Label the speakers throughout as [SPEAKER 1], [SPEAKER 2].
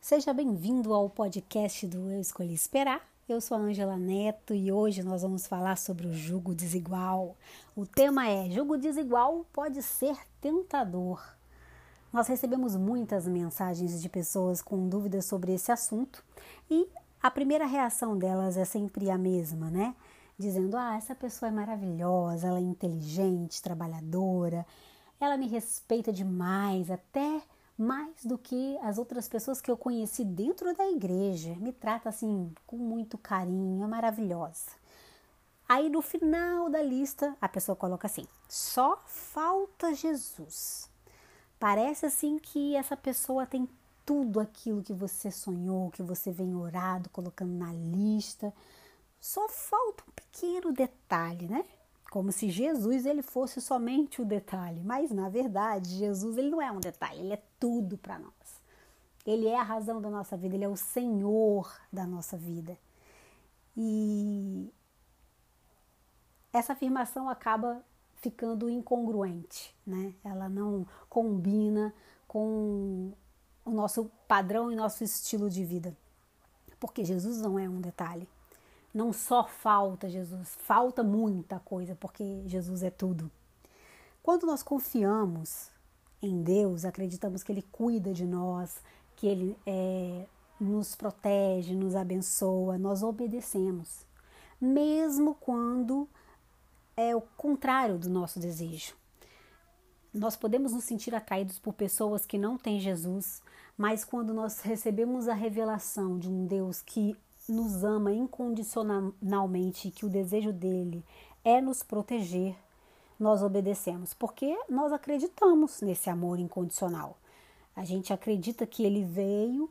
[SPEAKER 1] Seja bem-vindo ao podcast do Eu Escolhi Esperar. Eu sou a Angela Neto e hoje nós vamos falar sobre o jugo desigual. O tema é: jugo desigual pode ser tentador. Nós recebemos muitas mensagens de pessoas com dúvidas sobre esse assunto e a primeira reação delas é sempre a mesma, né? Dizendo: Ah, essa pessoa é maravilhosa, ela é inteligente, trabalhadora, ela me respeita demais, até mais do que as outras pessoas que eu conheci dentro da igreja. Me trata assim com muito carinho, é maravilhosa. Aí no final da lista, a pessoa coloca assim: só falta Jesus. Parece assim que essa pessoa tem tudo aquilo que você sonhou, que você vem orado, colocando na lista. Só falta um pequeno detalhe, né? como se Jesus ele fosse somente o detalhe, mas na verdade Jesus ele não é um detalhe, ele é tudo para nós. Ele é a razão da nossa vida, ele é o Senhor da nossa vida. E essa afirmação acaba ficando incongruente, né? Ela não combina com o nosso padrão e nosso estilo de vida. Porque Jesus não é um detalhe. Não só falta Jesus, falta muita coisa, porque Jesus é tudo. Quando nós confiamos em Deus, acreditamos que Ele cuida de nós, que Ele é, nos protege, nos abençoa, nós obedecemos, mesmo quando é o contrário do nosso desejo. Nós podemos nos sentir atraídos por pessoas que não têm Jesus, mas quando nós recebemos a revelação de um Deus que nos ama incondicionalmente que o desejo dele é nos proteger, nós obedecemos, porque nós acreditamos nesse amor incondicional. A gente acredita que ele veio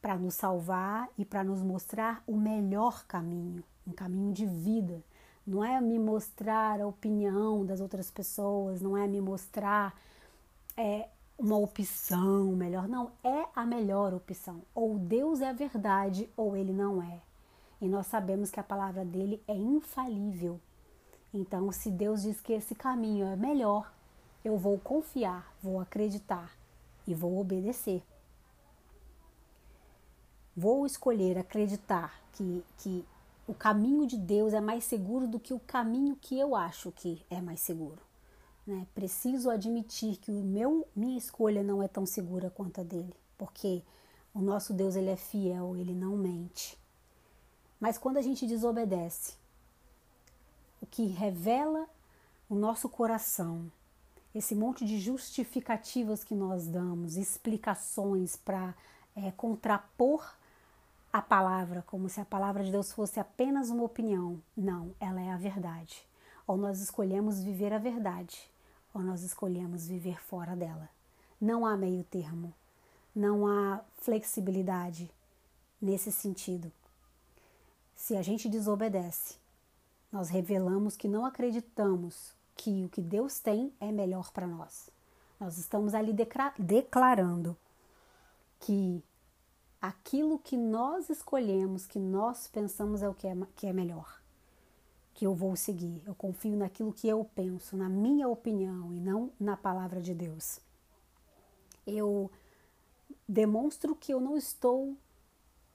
[SPEAKER 1] para nos salvar e para nos mostrar o melhor caminho, um caminho de vida. Não é me mostrar a opinião das outras pessoas, não é me mostrar é, uma opção melhor. Não, é a melhor opção. Ou Deus é a verdade ou ele não é. E nós sabemos que a palavra dele é infalível. Então, se Deus diz que esse caminho é melhor, eu vou confiar, vou acreditar e vou obedecer. Vou escolher acreditar que, que o caminho de Deus é mais seguro do que o caminho que eu acho que é mais seguro. Né? Preciso admitir que o meu, minha escolha não é tão segura quanto a dele, porque o nosso Deus ele é fiel, ele não mente. Mas quando a gente desobedece, o que revela o nosso coração, esse monte de justificativas que nós damos, explicações para é, contrapor a palavra, como se a palavra de Deus fosse apenas uma opinião. Não, ela é a verdade. Ou nós escolhemos viver a verdade, ou nós escolhemos viver fora dela. Não há meio termo, não há flexibilidade nesse sentido. Se a gente desobedece, nós revelamos que não acreditamos que o que Deus tem é melhor para nós. Nós estamos ali declarando que aquilo que nós escolhemos, que nós pensamos é o que é, que é melhor que eu vou seguir. Eu confio naquilo que eu penso, na minha opinião e não na palavra de Deus. Eu demonstro que eu não estou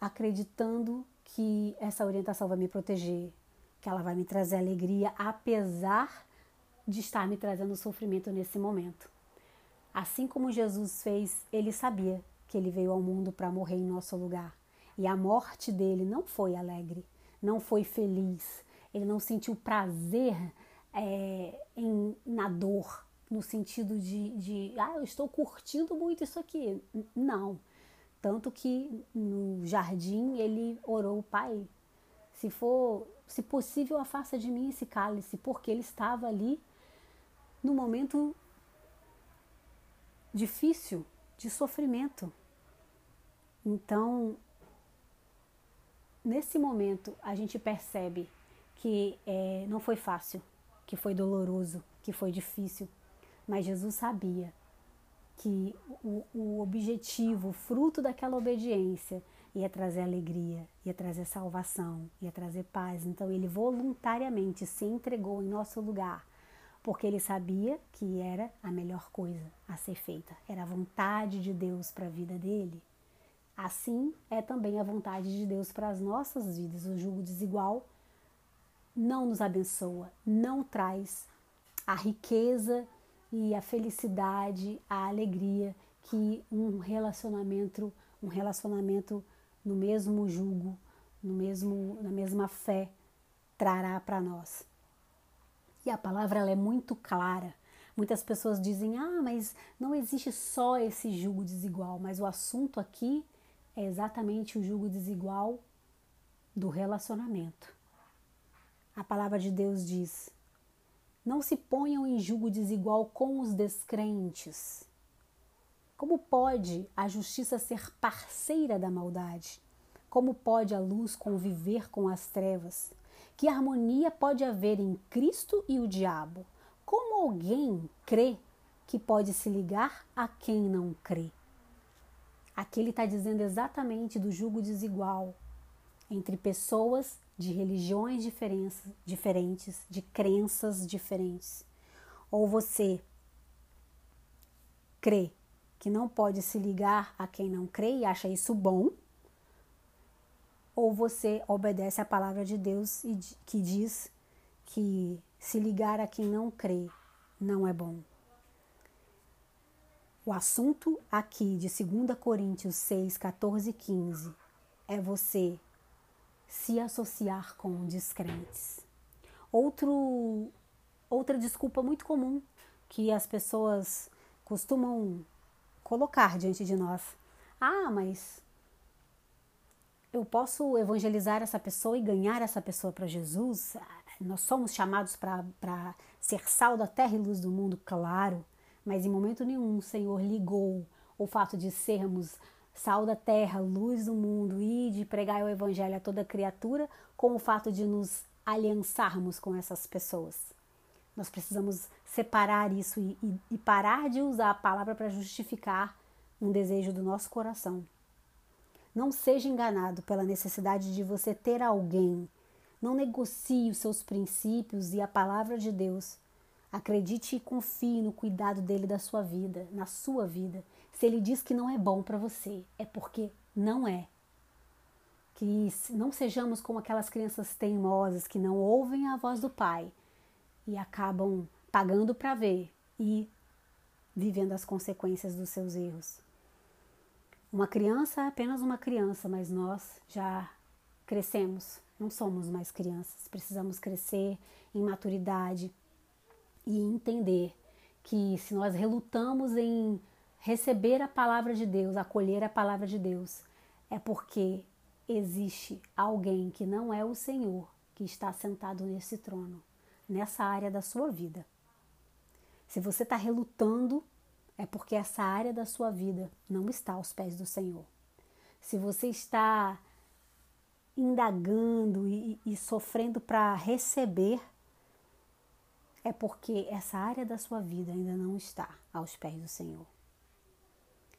[SPEAKER 1] acreditando que essa orientação vai me proteger, que ela vai me trazer alegria, apesar de estar me trazendo sofrimento nesse momento. Assim como Jesus fez, ele sabia que ele veio ao mundo para morrer em nosso lugar. E a morte dele não foi alegre, não foi feliz, ele não sentiu prazer é, em, na dor, no sentido de, de, ah, eu estou curtindo muito isso aqui. Não. Tanto que no jardim ele orou, Pai, se for, se possível, afasta de mim esse cálice, porque ele estava ali no momento difícil, de sofrimento. Então, nesse momento, a gente percebe que é, não foi fácil, que foi doloroso, que foi difícil, mas Jesus sabia que o, o objetivo, o fruto daquela obediência, ia trazer alegria, ia trazer salvação, ia trazer paz. Então ele voluntariamente se entregou em nosso lugar, porque ele sabia que era a melhor coisa a ser feita, era a vontade de Deus para a vida dele. Assim é também a vontade de Deus para as nossas vidas. O jugo desigual não nos abençoa, não traz a riqueza e a felicidade, a alegria que um relacionamento, um relacionamento no mesmo jugo, no mesmo, na mesma fé, trará para nós. E a palavra ela é muito clara. Muitas pessoas dizem: ah, mas não existe só esse jugo desigual, mas o assunto aqui é exatamente o jugo desigual do relacionamento. A palavra de Deus diz: não se ponham em jugo desigual com os descrentes. Como pode a justiça ser parceira da maldade? Como pode a luz conviver com as trevas? Que harmonia pode haver em Cristo e o diabo? Como alguém crê que pode se ligar a quem não crê? Aqui ele está dizendo exatamente do jugo desigual entre pessoas de religiões diferentes, de crenças diferentes. Ou você crê que não pode se ligar a quem não crê e acha isso bom, ou você obedece à palavra de Deus e que diz que se ligar a quem não crê não é bom. O assunto aqui de 2 Coríntios 6, 14 e 15 é você se associar com descrentes. Outro, outra desculpa muito comum que as pessoas costumam colocar diante de nós. Ah, mas eu posso evangelizar essa pessoa e ganhar essa pessoa para Jesus? Nós somos chamados para ser sal da terra e luz do mundo, claro, mas em momento nenhum o Senhor ligou o fato de sermos sal da terra, luz do mundo e de pregar o evangelho a toda criatura com o fato de nos aliançarmos com essas pessoas. Nós precisamos separar isso e, e, e parar de usar a palavra para justificar um desejo do nosso coração. Não seja enganado pela necessidade de você ter alguém. Não negocie os seus princípios e a palavra de Deus. Acredite e confie no cuidado dele da sua vida, na sua vida. Se ele diz que não é bom para você, é porque não é. Que não sejamos como aquelas crianças teimosas que não ouvem a voz do pai e acabam pagando para ver e vivendo as consequências dos seus erros. Uma criança é apenas uma criança, mas nós já crescemos, não somos mais crianças. Precisamos crescer em maturidade e entender que se nós relutamos em receber a palavra de Deus, acolher a palavra de Deus, é porque existe alguém que não é o Senhor que está sentado nesse trono, nessa área da sua vida. Se você está relutando, é porque essa área da sua vida não está aos pés do Senhor. Se você está indagando e, e sofrendo para receber, é porque essa área da sua vida ainda não está aos pés do Senhor.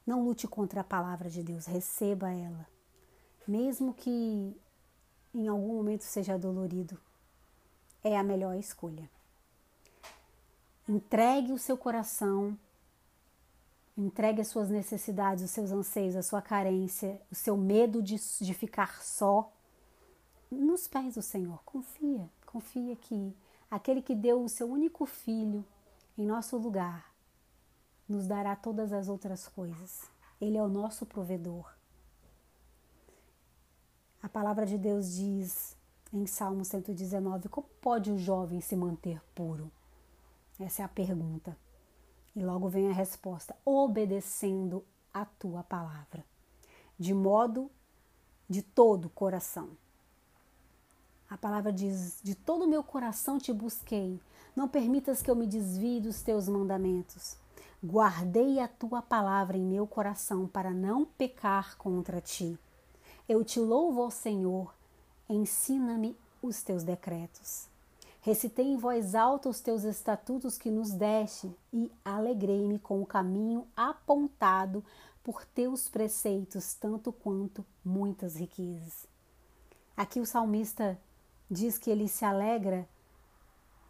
[SPEAKER 1] Não lute contra a palavra de Deus, receba ela, mesmo que em algum momento seja dolorido, é a melhor escolha. Entregue o seu coração, entregue as suas necessidades, os seus anseios, a sua carência, o seu medo de, de ficar só nos pés do Senhor. Confia, confia que aquele que deu o seu único filho em nosso lugar nos dará todas as outras coisas. Ele é o nosso provedor. A palavra de Deus diz em Salmo 119: Como pode o jovem se manter puro? Essa é a pergunta. E logo vem a resposta: obedecendo a tua palavra, de modo de todo o coração. A palavra diz: De todo o meu coração te busquei, não permitas que eu me desvie dos teus mandamentos. Guardei a tua palavra em meu coração para não pecar contra ti. Eu te louvo, Senhor, ensina-me os teus decretos. Recitei em voz alta os teus estatutos que nos deste e alegrei-me com o caminho apontado por teus preceitos, tanto quanto muitas riquezas. Aqui o salmista diz que ele se alegra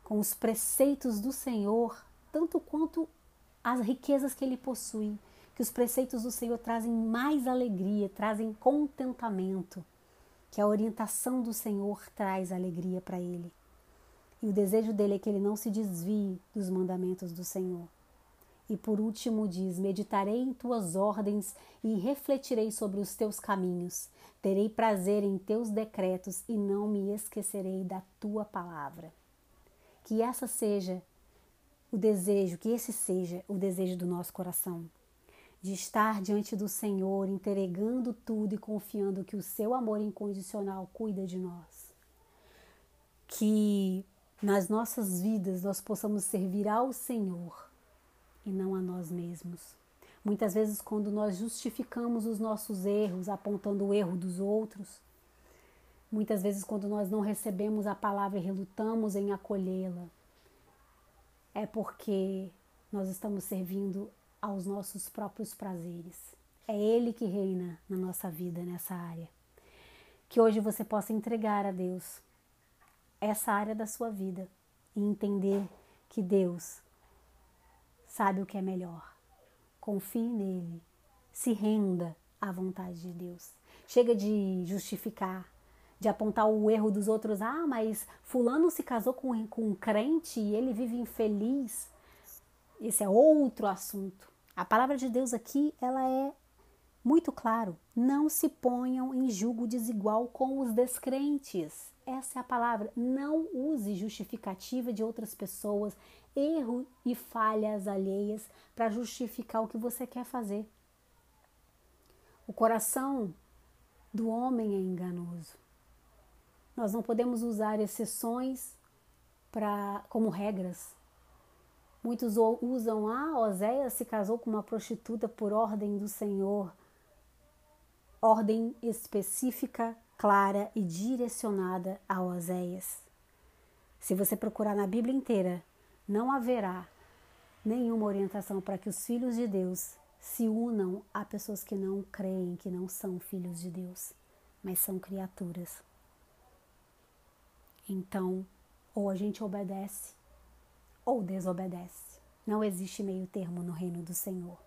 [SPEAKER 1] com os preceitos do Senhor, tanto quanto as riquezas que ele possui, que os preceitos do Senhor trazem mais alegria, trazem contentamento, que a orientação do Senhor traz alegria para ele. E o desejo dele é que ele não se desvie dos mandamentos do Senhor. E por último diz: Meditarei em tuas ordens e refletirei sobre os teus caminhos. Terei prazer em teus decretos e não me esquecerei da tua palavra. Que essa seja o desejo, que esse seja o desejo do nosso coração, de estar diante do Senhor, entregando tudo e confiando que o seu amor incondicional cuida de nós. Que nas nossas vidas nós possamos servir ao Senhor e não a nós mesmos. Muitas vezes, quando nós justificamos os nossos erros, apontando o erro dos outros, muitas vezes, quando nós não recebemos a palavra e relutamos em acolhê-la, é porque nós estamos servindo aos nossos próprios prazeres. É Ele que reina na nossa vida nessa área. Que hoje você possa entregar a Deus essa área da sua vida e entender que Deus sabe o que é melhor. Confie nele, se renda à vontade de Deus. Chega de justificar, de apontar o erro dos outros. Ah, mas Fulano se casou com, com um crente e ele vive infeliz. Esse é outro assunto. A palavra de Deus aqui, ela é muito claro. Não se ponham em julgo desigual com os descrentes. Essa é a palavra. Não use justificativa de outras pessoas, erro e falhas alheias para justificar o que você quer fazer. O coração do homem é enganoso. Nós não podemos usar exceções pra, como regras. Muitos usam, ah, Oséias se casou com uma prostituta por ordem do Senhor. Ordem específica clara e direcionada a Oséias. Se você procurar na Bíblia inteira, não haverá nenhuma orientação para que os filhos de Deus se unam a pessoas que não creem, que não são filhos de Deus, mas são criaturas. Então, ou a gente obedece ou desobedece. Não existe meio termo no reino do Senhor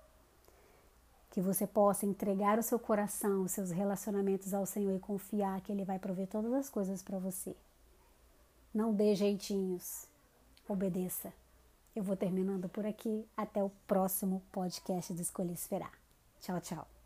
[SPEAKER 1] que você possa entregar o seu coração, os seus relacionamentos ao Senhor e confiar que Ele vai prover todas as coisas para você. Não dê jeitinhos, obedeça. Eu vou terminando por aqui. Até o próximo podcast do Escolhi Esperar. Tchau, tchau.